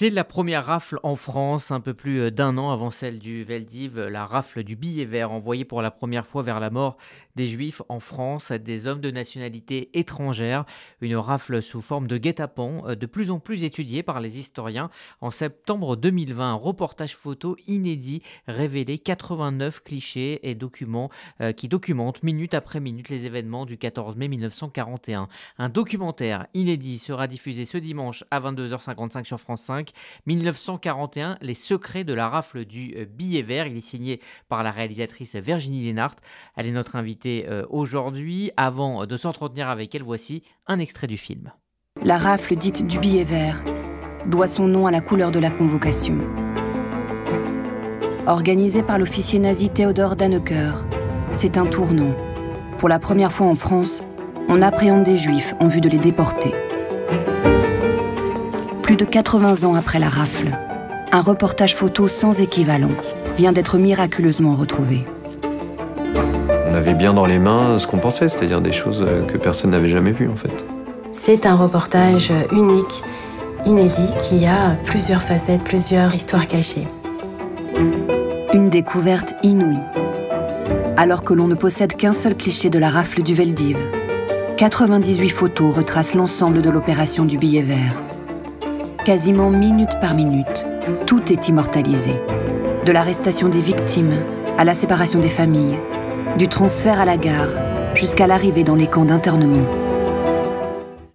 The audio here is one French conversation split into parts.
C'est la première rafle en France, un peu plus euh, d'un an avant celle du Veldiv, la rafle du billet vert envoyée pour la première fois vers la mort des Juifs en France, des hommes de nationalité étrangère. Une rafle sous forme de guet-apens, euh, de plus en plus étudiée par les historiens. En septembre 2020, un reportage photo inédit révélait 89 clichés et documents euh, qui documentent minute après minute les événements du 14 mai 1941. Un documentaire inédit sera diffusé ce dimanche à 22h55 sur France 5 1941, Les secrets de la rafle du euh, billet vert. Il est signé par la réalisatrice Virginie Lénart. Elle est notre invitée euh, aujourd'hui. Avant de s'entretenir avec elle, voici un extrait du film. La rafle dite du billet vert doit son nom à la couleur de la convocation. Organisée par l'officier nazi Theodor Dannecker, c'est un tournant. Pour la première fois en France, on appréhende des juifs en vue de les déporter plus de 80 ans après la rafle. Un reportage photo sans équivalent vient d'être miraculeusement retrouvé. On avait bien dans les mains ce qu'on pensait, c'est-à-dire des choses que personne n'avait jamais vues en fait. C'est un reportage unique, inédit, qui a plusieurs facettes, plusieurs histoires cachées. Une découverte inouïe. Alors que l'on ne possède qu'un seul cliché de la rafle du Veldiv, 98 photos retracent l'ensemble de l'opération du billet vert quasiment minute par minute, tout est immortalisé. De l'arrestation des victimes à la séparation des familles, du transfert à la gare jusqu'à l'arrivée dans les camps d'internement.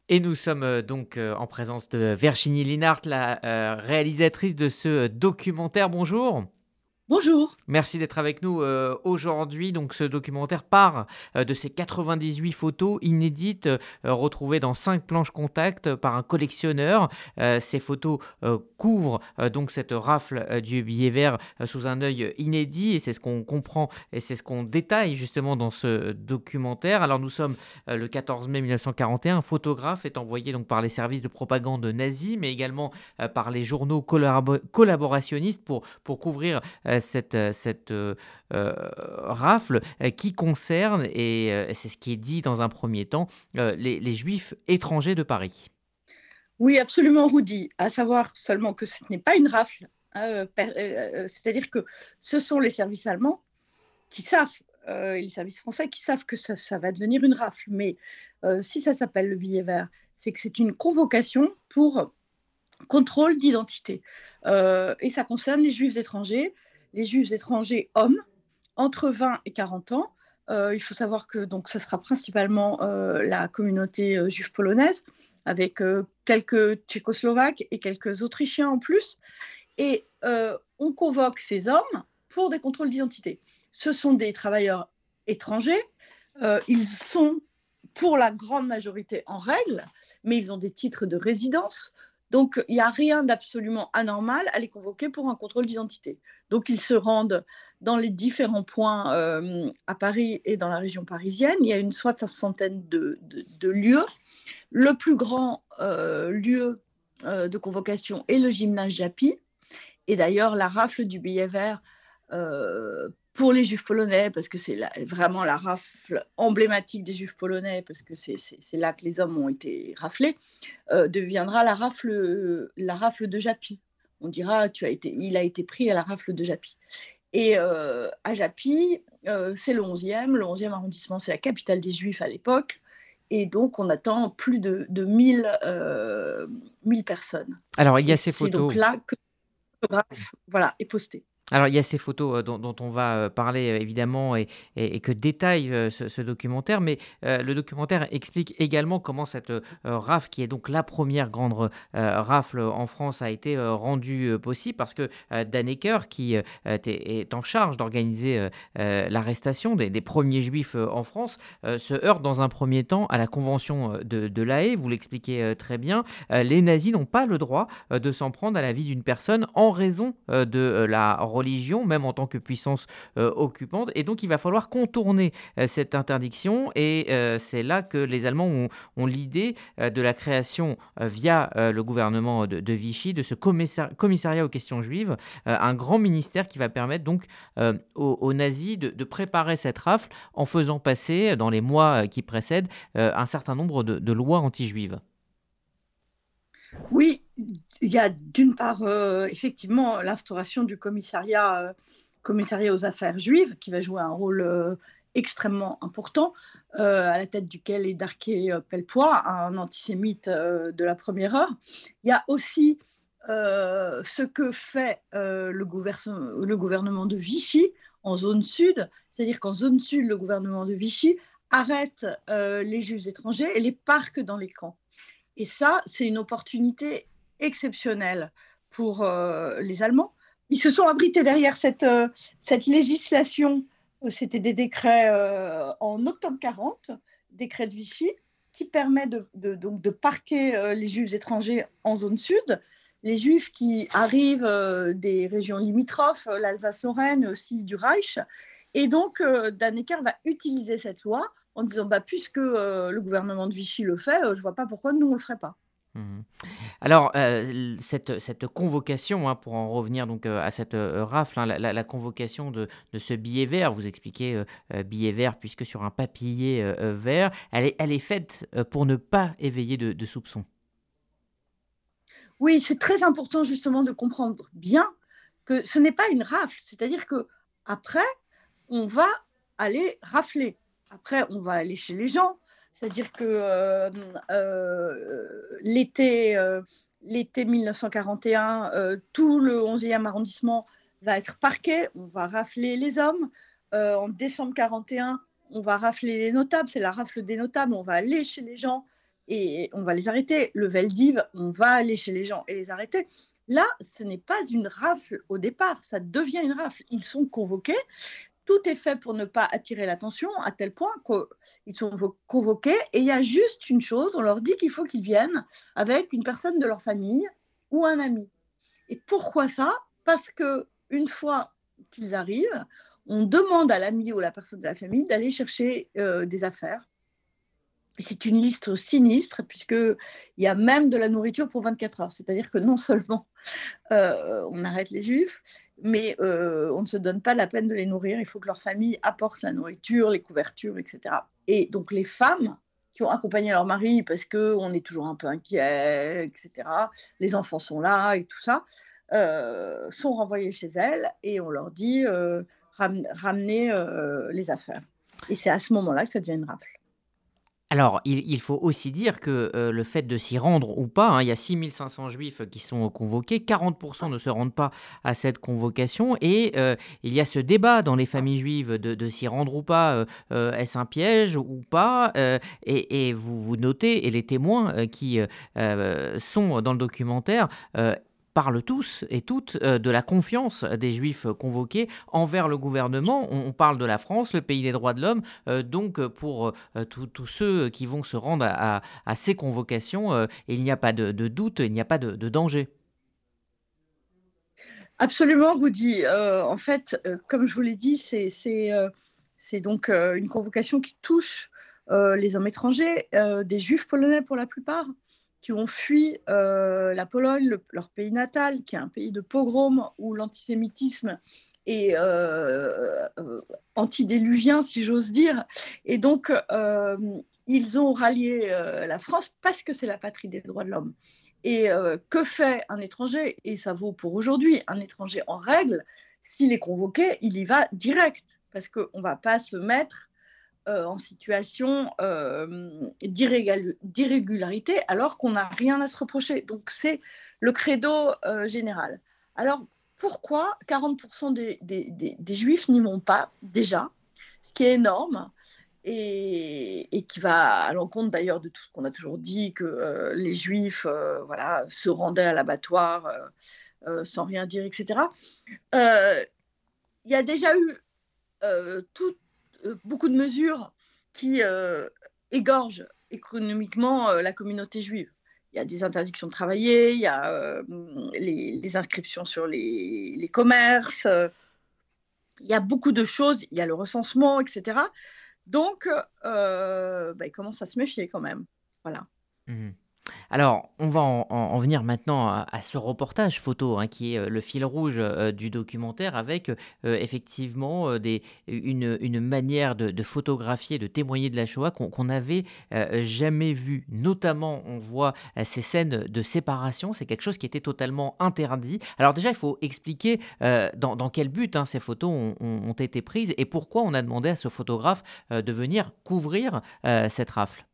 Et nous sommes euh, donc euh, en présence de Virginie Linhart, la euh, réalisatrice de ce documentaire. Bonjour. Bonjour. Merci d'être avec nous euh, aujourd'hui. Donc, ce documentaire part euh, de ces 98 photos inédites euh, retrouvées dans cinq planches contact par un collectionneur. ces photos couvrent donc cette rafle du billet vert sous un œil inédit et c'est ce qu'on comprend et c'est ce qu'on détaille justement dans ce documentaire. Alors, nous sommes le 14 mai 1941. Un photographe est envoyé donc par les services de propagande nazis, mais également par les journaux collaborationnistes pour, pour couvrir cette, euh, euh, euh, rafle qui concerne, et c'est ce qui est dit dans un premier temps, les, juifs étrangers de Paris. Oui, absolument, Rudy. À savoir seulement que ce n'est pas une rafle. Hein, c'est-à-dire que ce sont les services allemands qui savent, les services français qui savent que ça va devenir une rafle. Mais si ça s'appelle le billet vert, c'est que c'est une convocation pour contrôle d'identité. et ça concerne les juifs étrangers les juifs étrangers hommes entre 20 et 40 ans. Euh, il faut savoir que donc ça sera principalement euh, la communauté euh, juive polonaise, avec quelques tchécoslovaques et quelques autrichiens en plus. Et on convoque ces hommes pour des contrôles d'identité. Ce sont des travailleurs étrangers. ils sont pour la grande majorité en règle, mais ils ont des titres de résidence. Donc, il n'y a rien d'absolument anormal à les convoquer pour un contrôle d'identité. Donc, ils se rendent dans les différents points euh, à Paris et dans la région parisienne. Il y a une soixantaine de, de, lieux. Le plus grand euh, lieu euh, de convocation est le gymnase Japy. Et d'ailleurs, la rafle du billet vert pour les juifs polonais, parce que c'est vraiment la rafle emblématique des juifs polonais, parce que c'est là que les hommes ont été raflés, euh, deviendra la rafle, la rafle de Japy. On dira, tu as été, il a été pris à la rafle de Japy. Et euh, à Japy, euh, c'est le 11e, le 11e arrondissement, c'est la capitale des juifs à l'époque. Et donc, on attend plus de, de 1000, 1000 personnes. Alors, il y a ces photos. donc là que le photographe voilà, est posté. Alors, il y a ces photos euh, dont, on va euh, parler euh, évidemment et, que détaille ce, documentaire, mais le documentaire explique également comment cette rafle, qui est donc la première grande rafle en France, a été rendue possible parce que Dannecker, qui est en charge d'organiser l'arrestation des, premiers juifs en France, se heurte dans un premier temps à la convention de, de l'AE, vous l'expliquez très bien. les nazis n'ont pas le droit de s'en prendre à la vie d'une personne en raison de la religion, même en tant que puissance euh, occupante. Et donc, il va falloir contourner euh, cette interdiction. Et euh, c'est là que les Allemands ont, l'idée de la création, via le gouvernement de, Vichy, de ce commissariat aux questions juives, un grand ministère qui va permettre donc aux, nazis de, préparer cette rafle en faisant passer, dans les mois qui précèdent, un certain nombre de, de lois anti-juives. Oui, il y a d'une part effectivement l'instauration du commissariat, commissariat aux affaires juives qui va jouer un rôle extrêmement important, à la tête duquel est Darké Pelpois, un antisémite de la première heure. Il y a aussi ce que fait le, le, gouvernement de Vichy en zone sud, c'est-à-dire qu'en zone sud, le gouvernement de Vichy arrête les juifs étrangers et les parque dans les camps. Et ça, c'est une opportunité exceptionnelle pour les Allemands. Ils se sont abrités derrière cette, cette législation c'était des décrets euh, en octobre 40, décret de Vichy, qui permet de, donc de parquer euh, les juifs étrangers en zone sud. Les juifs qui arrivent euh, des régions limitrophes, l'Alsace-Lorraine, aussi du Reich. Et donc, Dannecker va utiliser cette loi en disant bah, puisque le gouvernement de Vichy le fait, je ne vois pas pourquoi nous, on ne le ferait pas. Mmh Alors, euh, cette, cette convocation, hein, pour en revenir donc euh, à cette euh, rafle, hein, la, convocation de, de, ce billet vert, vous expliquez billet vert puisque sur un papier vert, elle est, elle est faite pour ne pas éveiller de, de soupçons. Oui, c'est très important justement de comprendre bien que ce n'est pas une rafle, c'est-à-dire que après, on va aller rafler. Après, on va aller chez les gens, c'est-à-dire que euh, euh, l'été, euh, l'été 1941, tout le 11e arrondissement va être parqué, on va rafler les hommes. en décembre 41, on va rafler les notables, c'est la rafle des notables, on va aller chez les gens et on va les arrêter. Le Veldiv, on va aller chez les gens et les arrêter. Là, ce n'est pas une rafle au départ, ça devient une rafle. Ils sont convoqués, tout est fait pour ne pas attirer l'attention, à tel point qu'ils sont convoqués et il y a juste une chose, on leur dit qu'il faut qu'ils viennent avec une personne de leur famille ou un ami. Et pourquoi ça? Parce que une fois qu'ils arrivent, on demande à l'ami ou à la personne de la famille d'aller chercher euh, des affaires. C'est une liste sinistre puisqu'il y a même de la nourriture pour 24 heures. C'est-à-dire que non seulement euh, on arrête les juifs, mais euh, on ne se donne pas la peine de les nourrir. Il faut que leur famille apporte la nourriture, les couvertures, etc. Et donc les femmes qui ont accompagné leur mari parce qu'on est toujours un peu inquiet, etc. Les enfants sont là et tout ça, euh, sont renvoyés chez elles et on leur dit ramenez les affaires. Et c'est à ce moment-là que ça devient une rafle. Alors, il, faut aussi dire que euh, le fait de s'y rendre ou pas, hein, il y a 6500 juifs qui sont convoqués, 40% ne se rendent pas à cette convocation, et euh, il y a ce débat dans les familles juives de, s'y rendre ou pas, euh, est-ce un piège ou pas, et, et, vous, vous notez, et les témoins qui sont dans le documentaire, parlent tous et toutes euh, de la confiance des Juifs convoqués envers le gouvernement. On, parle de la France, le pays des droits de l'homme. Euh, donc pour euh, tous ceux qui vont se rendre à, ces convocations, il n'y a pas de, doute, il n'y a pas de, danger. Absolument, Rudy. en fait, comme je vous l'ai dit, c'est donc une convocation qui touche les hommes étrangers, des juifs polonais pour la plupart, qui ont fui euh, la Pologne, leur pays natal, qui est un pays de pogrom où l'antisémitisme est euh, euh, antidéluvien, si j'ose dire. Et donc, ils ont rallié la France parce que c'est la patrie des droits de l'homme. Et que fait un étranger Et ça vaut pour aujourd'hui. Un étranger en règle, s'il est convoqué, il y va direct, parce qu'on ne va pas se mettre euh, en situation euh, d'irrégularité alors qu'on n'a rien à se reprocher. Donc c'est le credo euh, général. Alors pourquoi 40% des, juifs n'y vont pas déjà, ce qui est énorme et, qui va à l'encontre d'ailleurs de tout ce qu'on a toujours dit, que les juifs voilà, se rendaient à l'abattoir sans rien dire, etc. Il y a déjà eu tout, beaucoup de mesures qui euh, égorgent économiquement euh, la communauté juive. Il y a des interdictions de travailler, il y a les, inscriptions sur les, commerces, il y a beaucoup de choses, il y a le recensement, etc. Donc, bah, il commence à se méfier quand même. Voilà. Mmh Alors, on va en, venir maintenant à, ce reportage photo, hein, qui est euh, le fil rouge euh, du documentaire, avec euh, effectivement une, manière de, photographier, de témoigner de la Shoah qu'on n'avait jamais vue. Notamment, on voit ces scènes de séparation, c'est quelque chose qui était totalement interdit. Alors déjà, il faut expliquer dans, quel but hein, ces photos ont, été prises et pourquoi on a demandé à ce photographe de venir couvrir cette rafle.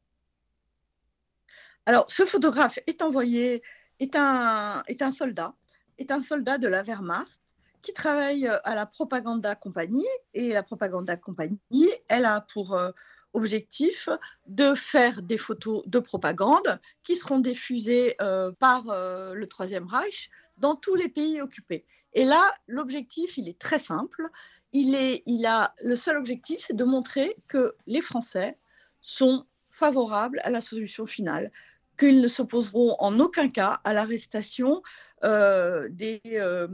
Alors, ce photographe est envoyé, est un, soldat, est un soldat de la Wehrmacht qui travaille euh, à la Propaganda Compagnie. Et la Propaganda Compagnie, elle a pour euh, objectif de faire des photos de propagande qui seront diffusées euh, par le Troisième Reich dans tous les pays occupés. Et là, l'objectif, il est très simple. Il, il a, le seul objectif, c'est de montrer que les Français sont favorables à la solution finale, qu'ils ne s'opposeront en aucun cas à l'arrestation euh, des, euh,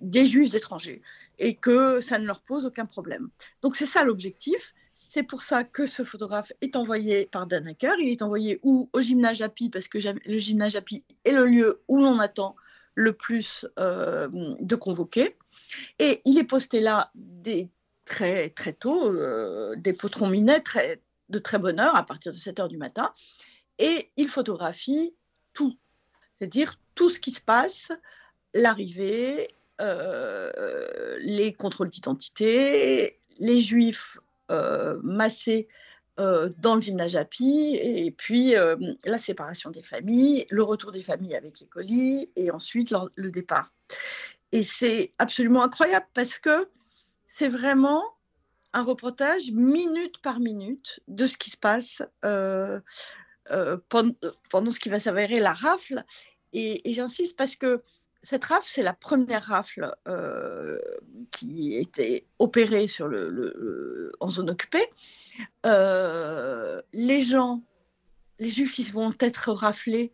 des juifs étrangers et que ça ne leur pose aucun problème. Donc c'est ça l'objectif. C'est pour ça que ce photographe est envoyé par Danaker. Il est envoyé où? Au gymnase Api, parce que le gymnase Api est le lieu où l'on attend le plus euh, de convoqués. Et il est posté là très, très tôt, des potrons minets de très bonne heure, à partir de 7 heures du matin et il photographie tout, c'est-à-dire tout ce qui se passe, l'arrivée, euh, les contrôles d'identité, les juifs euh, massés euh, dans le gymnase Api, et puis la séparation des familles, le retour des familles avec les colis, et ensuite le départ. Et c'est absolument incroyable parce que c'est vraiment un reportage minute par minute de ce qui se passe pendant, ce qui va s'avérer la rafle. Et, j'insiste parce que cette rafle, c'est la première rafle euh, qui était opérée sur le, en zone occupée. Euh, les gens, les juifs qui vont être raflés,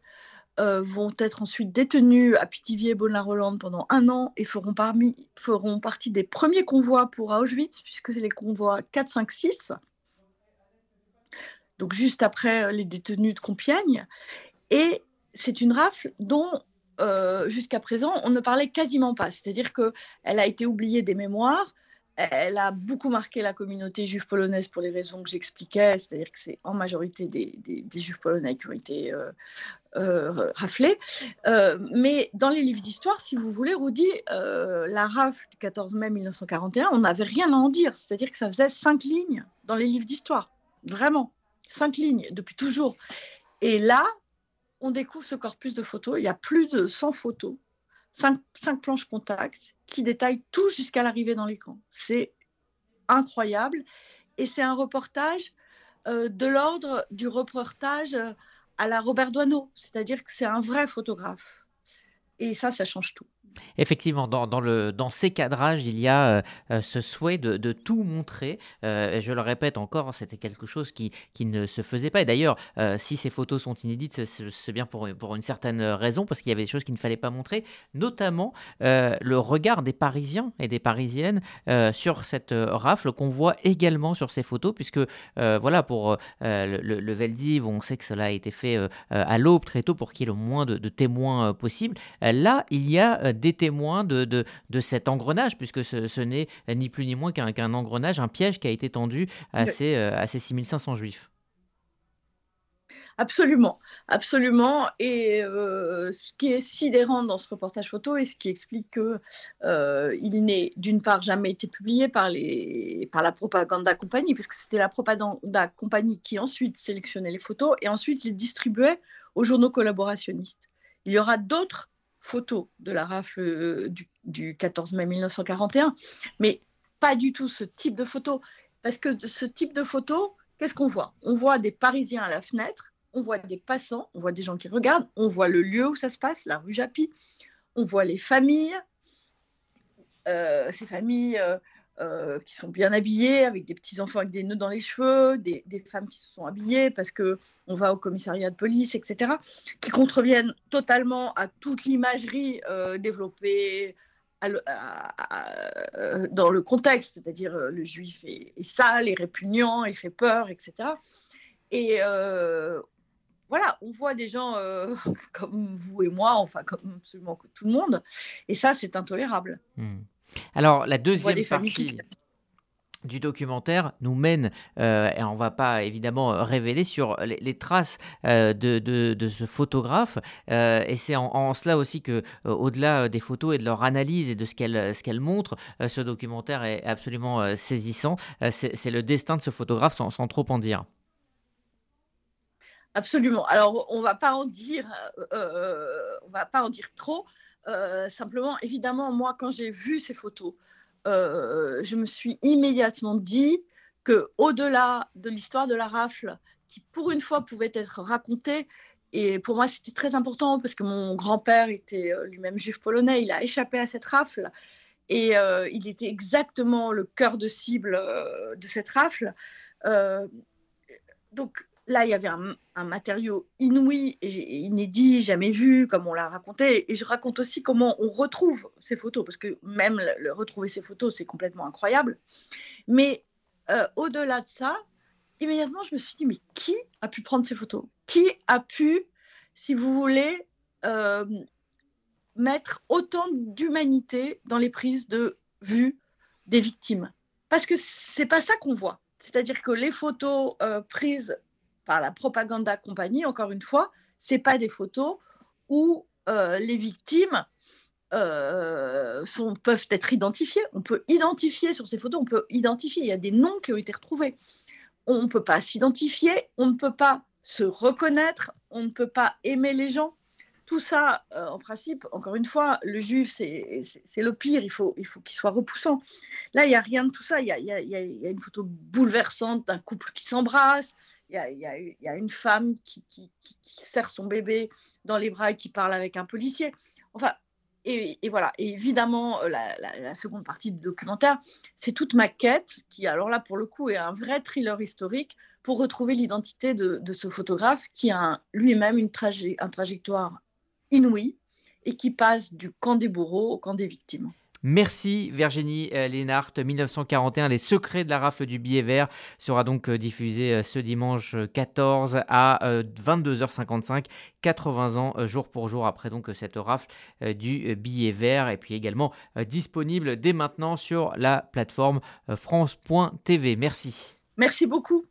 vont être ensuite détenus à Pithiviers, Bonin-Rolande pendant un an et feront, parmi, feront partie des premiers convois pour Auschwitz, puisque c'est les convois 4, 5, 6 donc juste après euh, les détenus de Compiègne. Et c'est une rafle dont euh, jusqu'à présent on ne parlait quasiment pas. C'est-à-dire qu'elle a été oubliée des mémoires. Elle a beaucoup marqué la communauté juive polonaise pour les raisons que j'expliquais, c'est-à-dire que c'est en majorité des, juifs polonais qui ont été euh, raflés. mais dans les livres d'histoire, si vous voulez, Rudy, la rafle du 14 mai 1941, on n'avait rien à en dire. C'est-à-dire que ça faisait cinq lignes dans les livres d'histoire. Vraiment cinq lignes depuis toujours. Et là, on découvre ce corpus de photos. Il y a plus de 100 photos, cinq, planches contact qui détaillent tout jusqu'à l'arrivée dans les camps. C'est incroyable. Et c'est un reportage euh, de l'ordre du reportage à la Robert Doisneau, c'est-à-dire que c'est un vrai photographe. Et ça, ça change tout. Effectivement, dans, le, dans ces cadrages, il y a euh, euh, ce souhait de, tout montrer. Euh, je le répète encore, c'était quelque chose qui, qui, ne se faisait pas. Et d'ailleurs, si ces photos sont inédites, c'est bien pour, pour une certaine raison, parce qu'il y avait des choses qu'il ne fallait pas montrer, notamment le regard des Parisiens et des Parisiennes sur cette rafle qu'on voit également sur ces photos, puisque voilà, pour le, le, Veldiv, on sait que cela a été fait à l'aube très tôt pour qu'il y ait le moins de, de témoins possible. là, il y a des témoins de, de, cet engrenage, puisque ce, n'est ni plus ni moins qu'un engrenage, un piège qui a été tendu à ces, euh, à ces 6500 juifs. Absolument, absolument. Et euh, ce qui est sidérant dans ce reportage photo et ce qui explique qu'il euh, n'est d'une part jamais été publié par, les, par la Propaganda Compagnie, puisque c'était la Propaganda Compagnie qui ensuite sélectionnait les photos et ensuite les distribuait aux journaux collaborationnistes. Il y aura d'autres photo de la rafle euh, du, 14 mai 1941, mais pas du tout ce type de photo. Parce que ce type de photo, qu'est-ce qu'on voit? On voit des Parisiens à la fenêtre, on voit des passants, on voit des gens qui regardent, on voit le lieu où ça se passe, la rue Japy, on voit les familles, euh, ces familles euh, euh, qui sont bien habillés, avec des petits enfants avec des nœuds dans les cheveux, des, femmes qui se sont habillées parce que on va au commissariat de police, etc., qui contreviennent totalement à toute l'imagerie euh, développée dans le contexte, c'est-à-dire euh, le juif est, sale, est répugnant, il fait peur, etc. Et voilà, on voit des gens comme vous et moi, enfin comme absolument tout le monde, et ça, c'est intolérable. Hmm. Alors, la deuxième partie du documentaire nous mène, euh, et on va pas évidemment euh, révéler sur les, traces euh, de, de, ce photographe, et c'est en, cela aussi que, au-delà des photos et de leur analyse et de ce qu'elles ce qu'elle montrent, ce documentaire est absolument saisissant. c'est le destin de ce photographe sans, sans, trop en dire. Absolument. Alors, on va pas en dire, on va pas en dire trop. Simplement, évidemment, moi, quand j'ai vu ces photos, euh, je me suis immédiatement dit que au-delà de l'histoire de la rafle, qui pour une fois pouvait être racontée, et pour moi c'était très important parce que mon grand-père était euh, lui-même juif polonais, il a échappé à cette rafle et euh, il était exactement le cœur de cible de cette rafle. donc là, il y avait un, matériau inouï et inédit, jamais vu, comme on l'a raconté. Et je raconte aussi comment on retrouve ces photos, parce que même retrouver ces photos, c'est complètement incroyable. Mais euh, au-delà de ça, immédiatement, je me suis dit, mais qui a pu prendre ces photos? Qui a pu, si vous voulez, euh, mettre autant d'humanité dans les prises de vue des victimes? Parce que c'est pas ça qu'on voit. C'est-à-dire que les photos euh, prises par la propaganda compagnie, encore une fois, c'est pas des photos où euh, les victimes euh, peuvent être identifiées. On peut identifier sur ces photos, on peut identifier, il y a des noms qui ont été retrouvés. On ne peut pas s'identifier, on ne peut pas se reconnaître, on ne peut pas aimer les gens. Tout ça, euh, en principe, encore une fois, le juif, c'est le pire, il faut qu'il soit repoussant. Là, il n'y a rien de tout ça. Il y a, une photo bouleversante d'un couple qui s'embrasse, il y a, une femme qui, serre son bébé dans les bras et qui parle avec un policier. Enfin, et, voilà. évidemment, euh, la, seconde partie du documentaire, c'est toute ma quête, qui alors là, pour le coup, est un vrai thriller historique pour retrouver l'identité de, ce photographe qui a lui-même une, une trajectoire inouïe et qui passe du camp des bourreaux au camp des victimes. Merci Virginie euh, Lénart. 1941, Les secrets de la rafle du billet vert sera donc euh, diffusé euh, ce dimanche 14 à 22h55, 80 ans jour pour jour après donc cette rafle du billet vert et puis également disponible dès maintenant sur la plateforme France.tv. Merci. Merci beaucoup.